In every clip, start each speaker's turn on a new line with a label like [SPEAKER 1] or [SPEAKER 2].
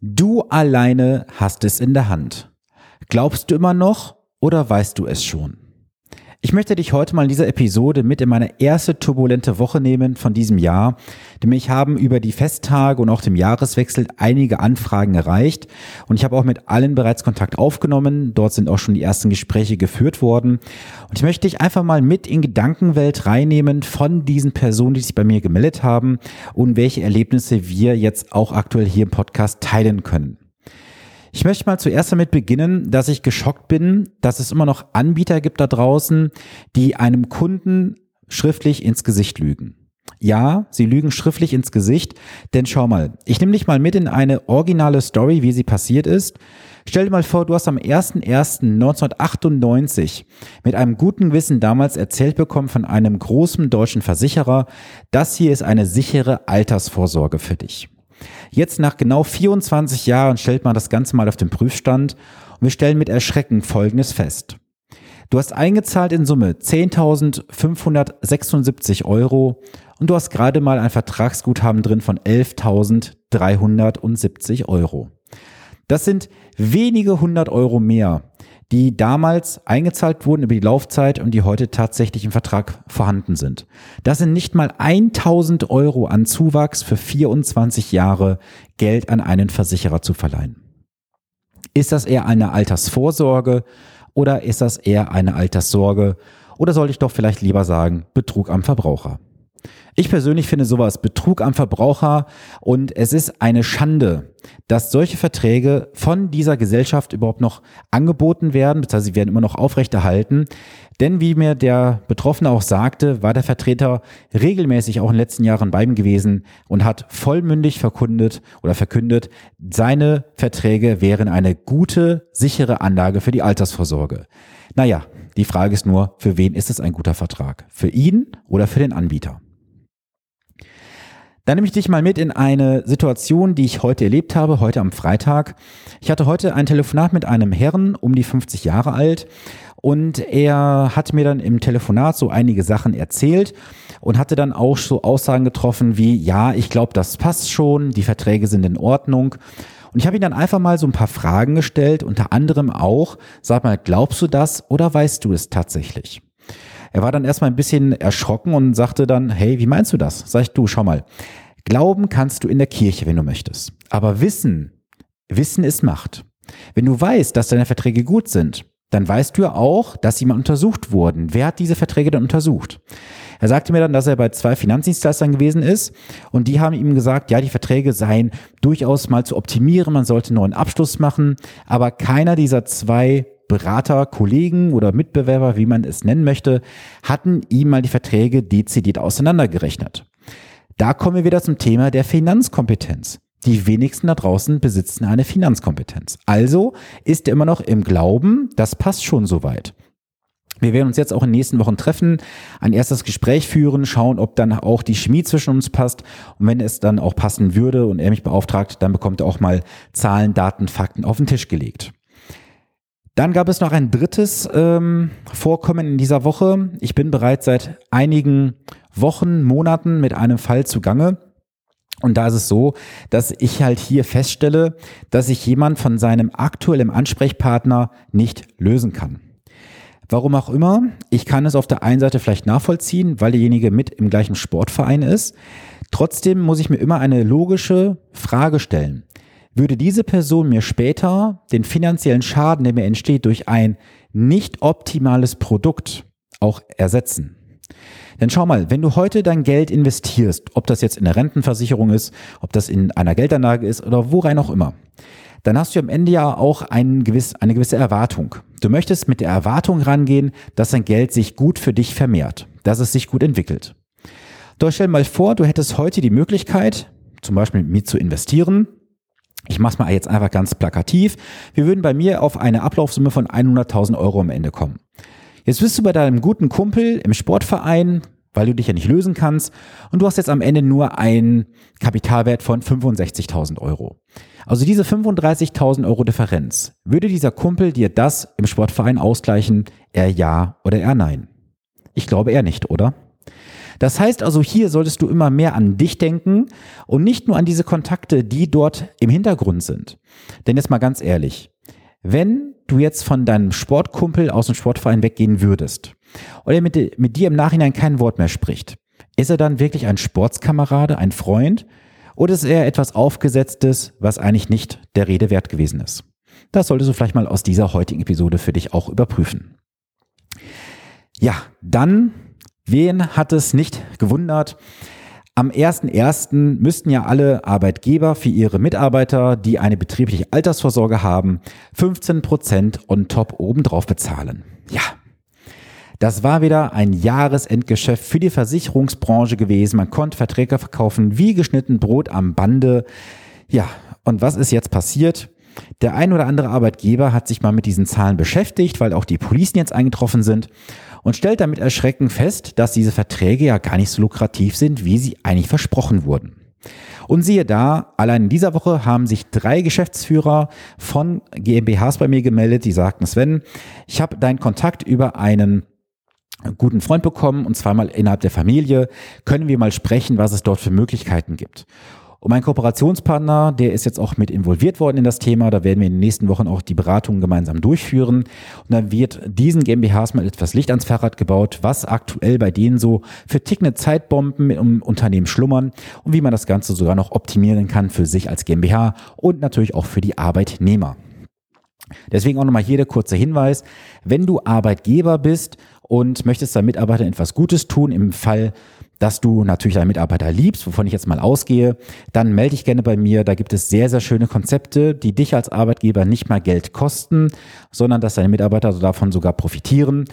[SPEAKER 1] Du alleine hast es in der Hand. Glaubst du immer noch oder weißt du es schon? Ich möchte dich heute mal in dieser Episode mit in meine erste turbulente Woche nehmen von diesem Jahr. Denn mich haben über die Festtage und auch dem Jahreswechsel einige Anfragen erreicht. Und ich habe auch mit allen bereits Kontakt aufgenommen. Dort sind auch schon die ersten Gespräche geführt worden. Und ich möchte dich einfach mal mit in Gedankenwelt reinnehmen von diesen Personen, die sich bei mir gemeldet haben und welche Erlebnisse wir jetzt auch aktuell hier im Podcast teilen können. Ich möchte mal zuerst damit beginnen, dass ich geschockt bin, dass es immer noch Anbieter gibt da draußen, die einem Kunden schriftlich ins Gesicht lügen. Ja, sie lügen schriftlich ins Gesicht, denn schau mal, ich nehme dich mal mit in eine originale Story, wie sie passiert ist. Stell dir mal vor, du hast am 01.01.1998 mit einem guten Wissen damals erzählt bekommen von einem großen deutschen Versicherer, das hier ist eine sichere Altersvorsorge für dich. Jetzt nach genau 24 Jahren stellt man das Ganze mal auf den Prüfstand und wir stellen mit Erschrecken Folgendes fest. Du hast eingezahlt in Summe 10.576 Euro und du hast gerade mal ein Vertragsguthaben drin von 11.370 Euro. Das sind wenige hundert Euro mehr, die damals eingezahlt wurden über die Laufzeit und die heute tatsächlich im Vertrag vorhanden sind. Das sind nicht mal 1000 Euro an Zuwachs für 24 Jahre Geld an einen Versicherer zu verleihen. Ist das eher eine Altersvorsorge oder ist das eher eine Alterssorge oder sollte ich doch vielleicht lieber sagen Betrug am Verbraucher? Ich persönlich finde sowas Betrug am Verbraucher und es ist eine Schande, dass solche Verträge von dieser Gesellschaft überhaupt noch angeboten werden, beziehungsweise sie werden immer noch aufrechterhalten. Denn wie mir der Betroffene auch sagte, war der Vertreter regelmäßig auch in den letzten Jahren bei ihm gewesen und hat vollmündig verkundet oder verkündet, seine Verträge wären eine gute, sichere Anlage für die Altersvorsorge. Naja, die Frage ist nur, für wen ist es ein guter Vertrag? Für ihn oder für den Anbieter? Dann nehme ich dich mal mit in eine Situation, die ich heute erlebt habe, heute am Freitag. Ich hatte heute ein Telefonat mit einem Herrn, um die 50 Jahre alt, und er hat mir dann im Telefonat so einige Sachen erzählt und hatte dann auch so Aussagen getroffen wie, ja, ich glaube, das passt schon, die Verträge sind in Ordnung. Und ich habe ihm dann einfach mal so ein paar Fragen gestellt, unter anderem auch, sag mal, glaubst du das oder weißt du es tatsächlich? Er war dann erstmal ein bisschen erschrocken und sagte dann, hey, wie meinst du das? Sag ich, du, schau mal. Glauben kannst du in der Kirche, wenn du möchtest. Aber Wissen, Wissen ist Macht. Wenn du weißt, dass deine Verträge gut sind, dann weißt du ja auch, dass sie mal untersucht wurden. Wer hat diese Verträge dann untersucht? Er sagte mir dann, dass er bei zwei Finanzdienstleistern gewesen ist und die haben ihm gesagt, ja, die Verträge seien durchaus mal zu optimieren, man sollte einen neuen Abschluss machen, aber keiner dieser zwei Berater, Kollegen oder Mitbewerber, wie man es nennen möchte, hatten ihm mal die Verträge dezidiert auseinandergerechnet. Da kommen wir wieder zum Thema der Finanzkompetenz. Die wenigsten da draußen besitzen eine Finanzkompetenz. Also ist er immer noch im Glauben, das passt schon soweit. Wir werden uns jetzt auch in den nächsten Wochen treffen, ein erstes Gespräch führen, schauen, ob dann auch die Chemie zwischen uns passt. Und wenn es dann auch passen würde und er mich beauftragt, dann bekommt er auch mal Zahlen, Daten, Fakten auf den Tisch gelegt. Dann gab es noch ein drittes ähm, Vorkommen in dieser Woche. Ich bin bereits seit einigen Wochen, Monaten mit einem Fall zugange. Und da ist es so, dass ich halt hier feststelle, dass sich jemand von seinem aktuellen Ansprechpartner nicht lösen kann. Warum auch immer, ich kann es auf der einen Seite vielleicht nachvollziehen, weil derjenige mit im gleichen Sportverein ist. Trotzdem muss ich mir immer eine logische Frage stellen würde diese Person mir später den finanziellen Schaden, der mir entsteht, durch ein nicht optimales Produkt auch ersetzen. Denn schau mal, wenn du heute dein Geld investierst, ob das jetzt in der Rentenversicherung ist, ob das in einer Geldanlage ist oder worein auch immer, dann hast du am Ende ja auch ein gewiss, eine gewisse Erwartung. Du möchtest mit der Erwartung rangehen, dass dein Geld sich gut für dich vermehrt, dass es sich gut entwickelt. Doch stell mal vor, du hättest heute die Möglichkeit, zum Beispiel mit mir zu investieren, ich mache es mal jetzt einfach ganz plakativ. Wir würden bei mir auf eine Ablaufsumme von 100.000 Euro am Ende kommen. Jetzt bist du bei deinem guten Kumpel im Sportverein, weil du dich ja nicht lösen kannst, und du hast jetzt am Ende nur einen Kapitalwert von 65.000 Euro. Also diese 35.000 Euro Differenz, würde dieser Kumpel dir das im Sportverein ausgleichen, er ja oder er nein? Ich glaube eher nicht, oder? Das heißt also, hier solltest du immer mehr an dich denken und nicht nur an diese Kontakte, die dort im Hintergrund sind. Denn jetzt mal ganz ehrlich, wenn du jetzt von deinem Sportkumpel aus dem Sportverein weggehen würdest und er mit, mit dir im Nachhinein kein Wort mehr spricht, ist er dann wirklich ein Sportskamerade, ein Freund oder ist er etwas Aufgesetztes, was eigentlich nicht der Rede wert gewesen ist? Das solltest du vielleicht mal aus dieser heutigen Episode für dich auch überprüfen. Ja, dann, wen hat es nicht gewundert? Am 1.1. müssten ja alle Arbeitgeber für ihre Mitarbeiter, die eine betriebliche Altersvorsorge haben, 15 Prozent on top obendrauf bezahlen. Ja, das war wieder ein Jahresendgeschäft für die Versicherungsbranche gewesen. Man konnte Verträge verkaufen wie geschnitten Brot am Bande. Ja, und was ist jetzt passiert? Der ein oder andere Arbeitgeber hat sich mal mit diesen Zahlen beschäftigt, weil auch die Policen jetzt eingetroffen sind und stellt damit erschreckend fest, dass diese Verträge ja gar nicht so lukrativ sind, wie sie eigentlich versprochen wurden. Und siehe da, allein in dieser Woche haben sich drei Geschäftsführer von GmbHs bei mir gemeldet, die sagten, Sven, ich habe deinen Kontakt über einen guten Freund bekommen und zweimal innerhalb der Familie. Können wir mal sprechen, was es dort für Möglichkeiten gibt? Und mein Kooperationspartner, der ist jetzt auch mit involviert worden in das Thema. Da werden wir in den nächsten Wochen auch die Beratungen gemeinsam durchführen. Und dann wird diesen GmbHs mal etwas Licht ans Fahrrad gebaut, was aktuell bei denen so für tickende Zeitbomben im Unternehmen schlummern und wie man das Ganze sogar noch optimieren kann für sich als GmbH und natürlich auch für die Arbeitnehmer. Deswegen auch nochmal hier der kurze Hinweis. Wenn du Arbeitgeber bist und möchtest deinen Mitarbeitern etwas Gutes tun, im Fall dass du natürlich deine Mitarbeiter liebst, wovon ich jetzt mal ausgehe, dann melde dich gerne bei mir. Da gibt es sehr, sehr schöne Konzepte, die dich als Arbeitgeber nicht mal Geld kosten, sondern dass deine Mitarbeiter davon sogar profitieren.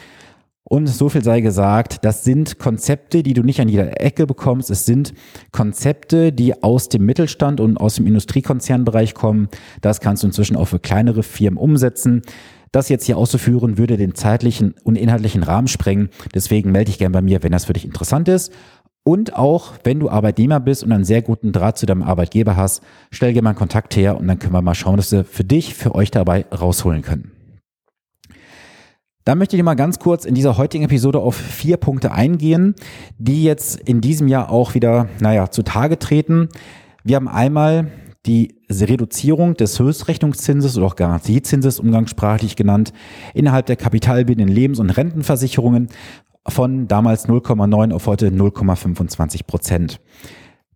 [SPEAKER 1] Und so viel sei gesagt, das sind Konzepte, die du nicht an jeder Ecke bekommst. Es sind Konzepte, die aus dem Mittelstand und aus dem Industriekonzernbereich kommen. Das kannst du inzwischen auch für kleinere Firmen umsetzen. Das jetzt hier auszuführen, würde den zeitlichen und inhaltlichen Rahmen sprengen. Deswegen melde dich gerne bei mir, wenn das für dich interessant ist. Und auch, wenn du Arbeitnehmer bist und einen sehr guten Draht zu deinem Arbeitgeber hast, stell dir mal einen Kontakt her und dann können wir mal schauen, dass wir für dich, für euch dabei rausholen können. Dann möchte ich mal ganz kurz in dieser heutigen Episode auf vier Punkte eingehen, die jetzt in diesem Jahr auch wieder, naja, zutage treten. Wir haben einmal die Reduzierung des Höchstrechnungszinses oder auch Garantiezinses umgangssprachlich genannt innerhalb der kapitalbildenden Lebens- und Rentenversicherungen von damals 0,9 auf heute 0,25 Prozent.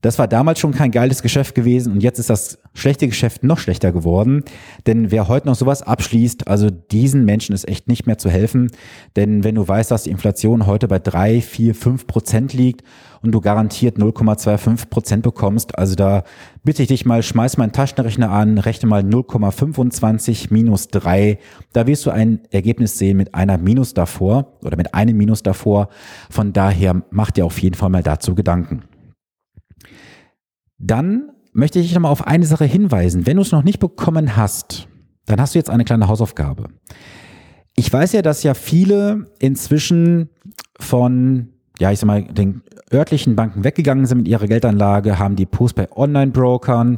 [SPEAKER 1] Das war damals schon kein geiles Geschäft gewesen und jetzt ist das schlechte Geschäft noch schlechter geworden. Denn wer heute noch sowas abschließt, also diesen Menschen ist echt nicht mehr zu helfen. Denn wenn du weißt, dass die Inflation heute bei drei, vier, fünf Prozent liegt und du garantiert 0,25 Prozent bekommst, also da bitte ich dich mal, schmeiß mal einen Taschenrechner an, rechne mal 0,25 minus drei. Da wirst du ein Ergebnis sehen mit einer Minus davor oder mit einem Minus davor. Von daher mach dir auf jeden Fall mal dazu Gedanken. Dann möchte ich nochmal auf eine Sache hinweisen. Wenn du es noch nicht bekommen hast, dann hast du jetzt eine kleine Hausaufgabe. Ich weiß ja, dass ja viele inzwischen von, ja, ich sag mal, den örtlichen Banken weggegangen sind mit ihrer Geldanlage, haben die Post bei Online-Brokern,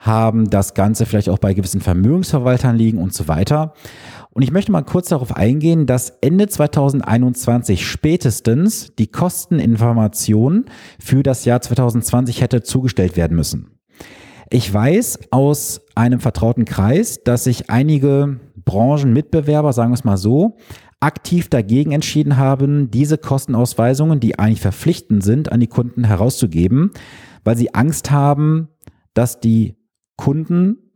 [SPEAKER 1] haben das Ganze vielleicht auch bei gewissen Vermögensverwaltern liegen und so weiter. Und ich möchte mal kurz darauf eingehen, dass Ende 2021 spätestens die Kosteninformation für das Jahr 2020 hätte zugestellt werden müssen. Ich weiß aus einem vertrauten Kreis, dass sich einige Branchenmitbewerber, sagen wir es mal so, aktiv dagegen entschieden haben, diese Kostenausweisungen, die eigentlich verpflichtend sind, an die Kunden herauszugeben, weil sie Angst haben, dass die Kunden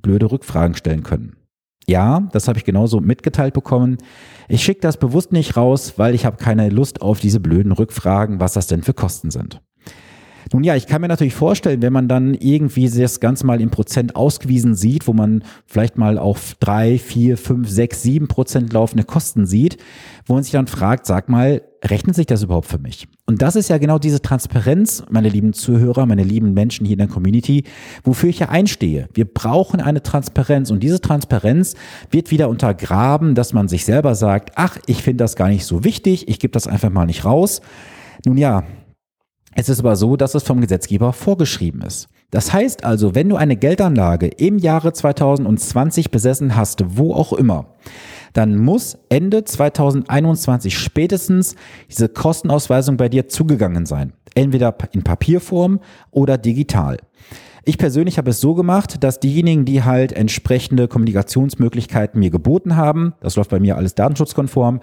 [SPEAKER 1] blöde Rückfragen stellen können. Ja, das habe ich genauso mitgeteilt bekommen. Ich schicke das bewusst nicht raus, weil ich habe keine Lust auf diese blöden Rückfragen, was das denn für Kosten sind. Nun ja, ich kann mir natürlich vorstellen, wenn man dann irgendwie das Ganze mal in Prozent ausgewiesen sieht, wo man vielleicht mal auf drei, vier, fünf, sechs, sieben Prozent laufende Kosten sieht, wo man sich dann fragt, sag mal, rechnet sich das überhaupt für mich? Und das ist ja genau diese Transparenz, meine lieben Zuhörer, meine lieben Menschen hier in der Community, wofür ich ja einstehe. Wir brauchen eine Transparenz und diese Transparenz wird wieder untergraben, dass man sich selber sagt, ach, ich finde das gar nicht so wichtig, ich gebe das einfach mal nicht raus. Nun ja, es ist aber so, dass es vom Gesetzgeber vorgeschrieben ist. Das heißt also, wenn du eine Geldanlage im Jahre 2020 besessen hast, wo auch immer, dann muss Ende 2021 spätestens diese Kostenausweisung bei dir zugegangen sein. Entweder in Papierform oder digital. Ich persönlich habe es so gemacht, dass diejenigen, die halt entsprechende Kommunikationsmöglichkeiten mir geboten haben, das läuft bei mir alles datenschutzkonform,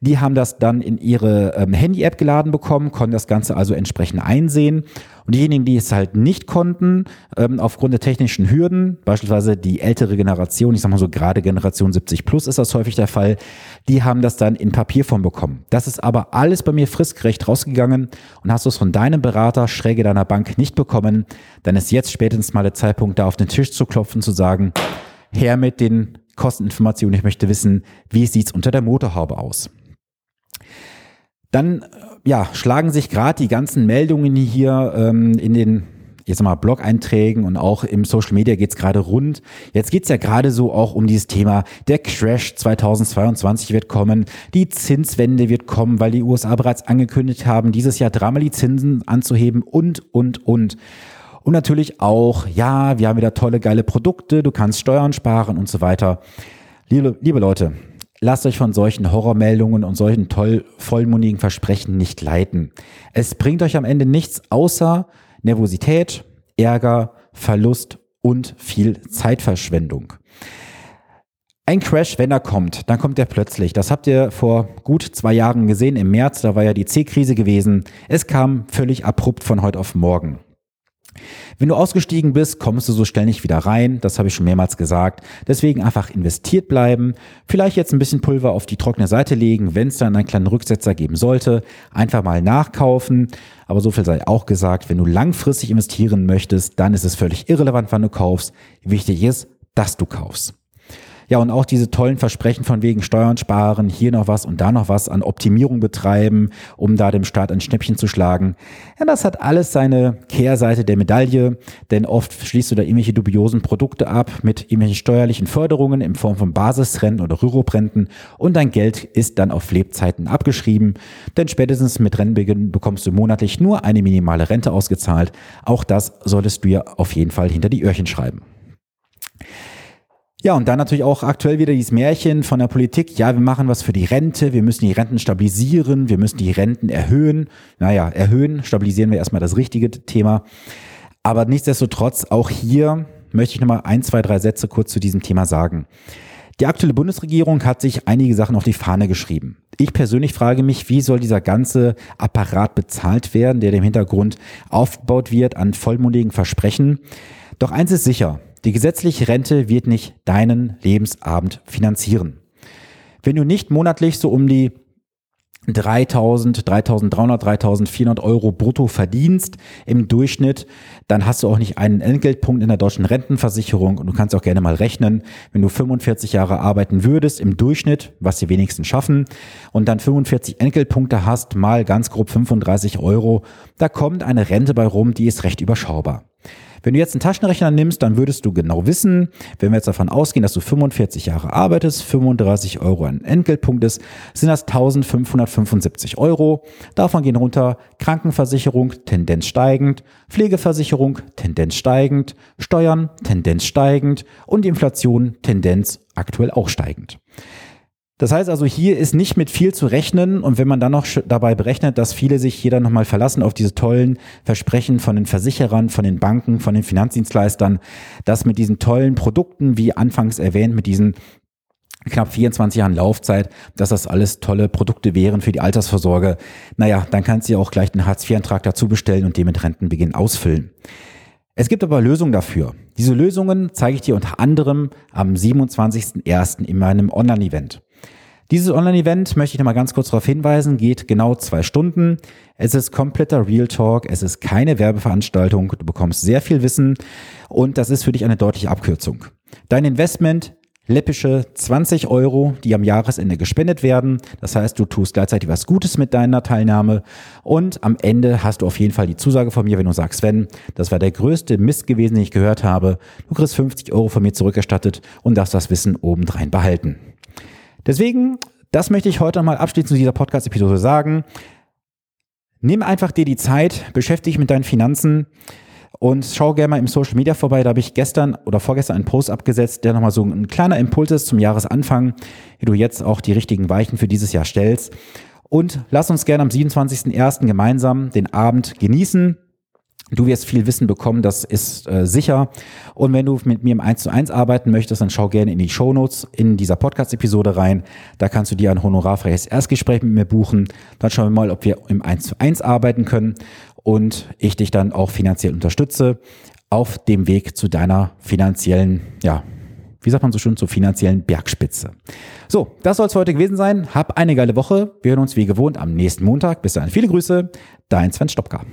[SPEAKER 1] die haben das dann in ihre ähm, Handy-App geladen bekommen, konnten das Ganze also entsprechend einsehen und diejenigen, die es halt nicht konnten, ähm, aufgrund der technischen Hürden, beispielsweise die ältere Generation, ich sag mal so gerade Generation 70 plus ist das häufig der Fall, die haben das dann in Papierform bekommen. Das ist aber alles bei mir fristgerecht rausgegangen und hast du es von deinem Berater, schräge deiner Bank nicht bekommen, dann ist jetzt spätestens mal der Zeitpunkt, da auf den Tisch zu klopfen, zu sagen, her mit den Kosteninformationen, ich möchte wissen, wie sieht's unter der Motorhaube aus. Dann ja, schlagen sich gerade die ganzen Meldungen hier ähm, in den jetzt mal Blog-Einträgen und auch im Social Media geht's gerade rund. Jetzt geht's ja gerade so auch um dieses Thema, der Crash 2022 wird kommen, die Zinswende wird kommen, weil die USA bereits angekündigt haben, dieses Jahr dreimal die Zinsen anzuheben und, und, und. Und natürlich auch, ja, wir haben wieder tolle, geile Produkte, du kannst Steuern sparen und so weiter. Liebe, liebe Leute, lasst euch von solchen Horrormeldungen und solchen toll vollmundigen Versprechen nicht leiten. Es bringt euch am Ende nichts außer Nervosität, Ärger, Verlust und viel Zeitverschwendung. Ein Crash, wenn er kommt, dann kommt er plötzlich. Das habt ihr vor gut zwei Jahren gesehen im März, da war ja die C-Krise gewesen. Es kam völlig abrupt von heute auf morgen. Wenn du ausgestiegen bist, kommst du so schnell nicht wieder rein. Das habe ich schon mehrmals gesagt. Deswegen einfach investiert bleiben. Vielleicht jetzt ein bisschen Pulver auf die trockene Seite legen, wenn es dann einen kleinen Rücksetzer geben sollte. Einfach mal nachkaufen. Aber so viel sei auch gesagt, wenn du langfristig investieren möchtest, dann ist es völlig irrelevant, wann du kaufst. Wichtig ist, dass du kaufst. Ja, und auch diese tollen Versprechen von wegen Steuern sparen, hier noch was und da noch was an Optimierung betreiben, um da dem Staat ein Schnäppchen zu schlagen. Ja, das hat alles seine Kehrseite der Medaille, denn oft schließt du da irgendwelche dubiosen Produkte ab mit irgendwelchen steuerlichen Förderungen in Form von Basisrenten oder Rüruprenten und dein Geld ist dann auf Lebzeiten abgeschrieben, denn spätestens mit Rennbeginn bekommst du monatlich nur eine minimale Rente ausgezahlt. Auch das solltest du ja auf jeden Fall hinter die Öhrchen schreiben. Ja, und dann natürlich auch aktuell wieder dieses Märchen von der Politik. Ja, wir machen was für die Rente, wir müssen die Renten stabilisieren, wir müssen die Renten erhöhen. Naja, erhöhen, stabilisieren wir erstmal das richtige Thema. Aber nichtsdestotrotz, auch hier möchte ich nochmal ein, zwei, drei Sätze kurz zu diesem Thema sagen. Die aktuelle Bundesregierung hat sich einige Sachen auf die Fahne geschrieben. Ich persönlich frage mich, wie soll dieser ganze Apparat bezahlt werden, der im Hintergrund aufgebaut wird an vollmundigen Versprechen. Doch eins ist sicher, die gesetzliche Rente wird nicht deinen Lebensabend finanzieren. Wenn du nicht monatlich so um die 3000, 3300, 3400 Euro brutto verdienst im Durchschnitt, dann hast du auch nicht einen Entgeltpunkt in der deutschen Rentenversicherung und du kannst auch gerne mal rechnen, wenn du 45 Jahre arbeiten würdest im Durchschnitt, was die wenigsten schaffen, und dann 45 Entgeltpunkte hast, mal ganz grob 35 Euro, da kommt eine Rente bei rum, die ist recht überschaubar. Wenn du jetzt einen Taschenrechner nimmst, dann würdest du genau wissen, wenn wir jetzt davon ausgehen, dass du 45 Jahre arbeitest, 35 Euro an Entgeltpunkt ist, sind das 1575 Euro. Davon gehen runter Krankenversicherung, Tendenz steigend, Pflegeversicherung, Tendenz steigend, Steuern, Tendenz steigend und Inflation, Tendenz aktuell auch steigend. Das heißt also, hier ist nicht mit viel zu rechnen und wenn man dann noch dabei berechnet, dass viele sich hier dann nochmal verlassen auf diese tollen Versprechen von den Versicherern, von den Banken, von den Finanzdienstleistern, dass mit diesen tollen Produkten, wie anfangs erwähnt, mit diesen knapp 24 Jahren Laufzeit, dass das alles tolle Produkte wären für die Altersvorsorge. Naja, dann kannst du ja auch gleich den Hartz-IV-Antrag dazu bestellen und den mit Rentenbeginn ausfüllen. Es gibt aber Lösungen dafür. Diese Lösungen zeige ich dir unter anderem am 27.01. in meinem Online-Event. Dieses Online-Event möchte ich nochmal ganz kurz darauf hinweisen, geht genau zwei Stunden. Es ist kompletter Real Talk, es ist keine Werbeveranstaltung, du bekommst sehr viel Wissen und das ist für dich eine deutliche Abkürzung. Dein Investment läppische 20 Euro, die am Jahresende gespendet werden. Das heißt, du tust gleichzeitig was Gutes mit deiner Teilnahme und am Ende hast du auf jeden Fall die Zusage von mir, wenn du sagst, Sven, das war der größte Mist gewesen, den ich gehört habe. Du kriegst 50 Euro von mir zurückerstattet und darfst das Wissen obendrein behalten. Deswegen, das möchte ich heute mal abschließend zu dieser Podcast-Episode sagen. Nimm einfach dir die Zeit, beschäftige dich mit deinen Finanzen. Und schau gerne mal im Social Media vorbei. Da habe ich gestern oder vorgestern einen Post abgesetzt, der nochmal so ein kleiner Impuls ist zum Jahresanfang, wie du jetzt auch die richtigen Weichen für dieses Jahr stellst. Und lass uns gerne am 27.01. gemeinsam den Abend genießen. Du wirst viel Wissen bekommen, das ist äh, sicher. Und wenn du mit mir im 1 zu 1 arbeiten möchtest, dann schau gerne in die Show Notes in dieser Podcast-Episode rein. Da kannst du dir ein honorarfreies Erstgespräch mit mir buchen. Dann schauen wir mal, ob wir im 1 zu 1 arbeiten können und ich dich dann auch finanziell unterstütze auf dem Weg zu deiner finanziellen, ja, wie sagt man so schön, zur finanziellen Bergspitze. So, das soll es heute gewesen sein. Hab eine geile Woche. Wir hören uns wie gewohnt am nächsten Montag. Bis dahin viele Grüße. Dein Sven Stopka.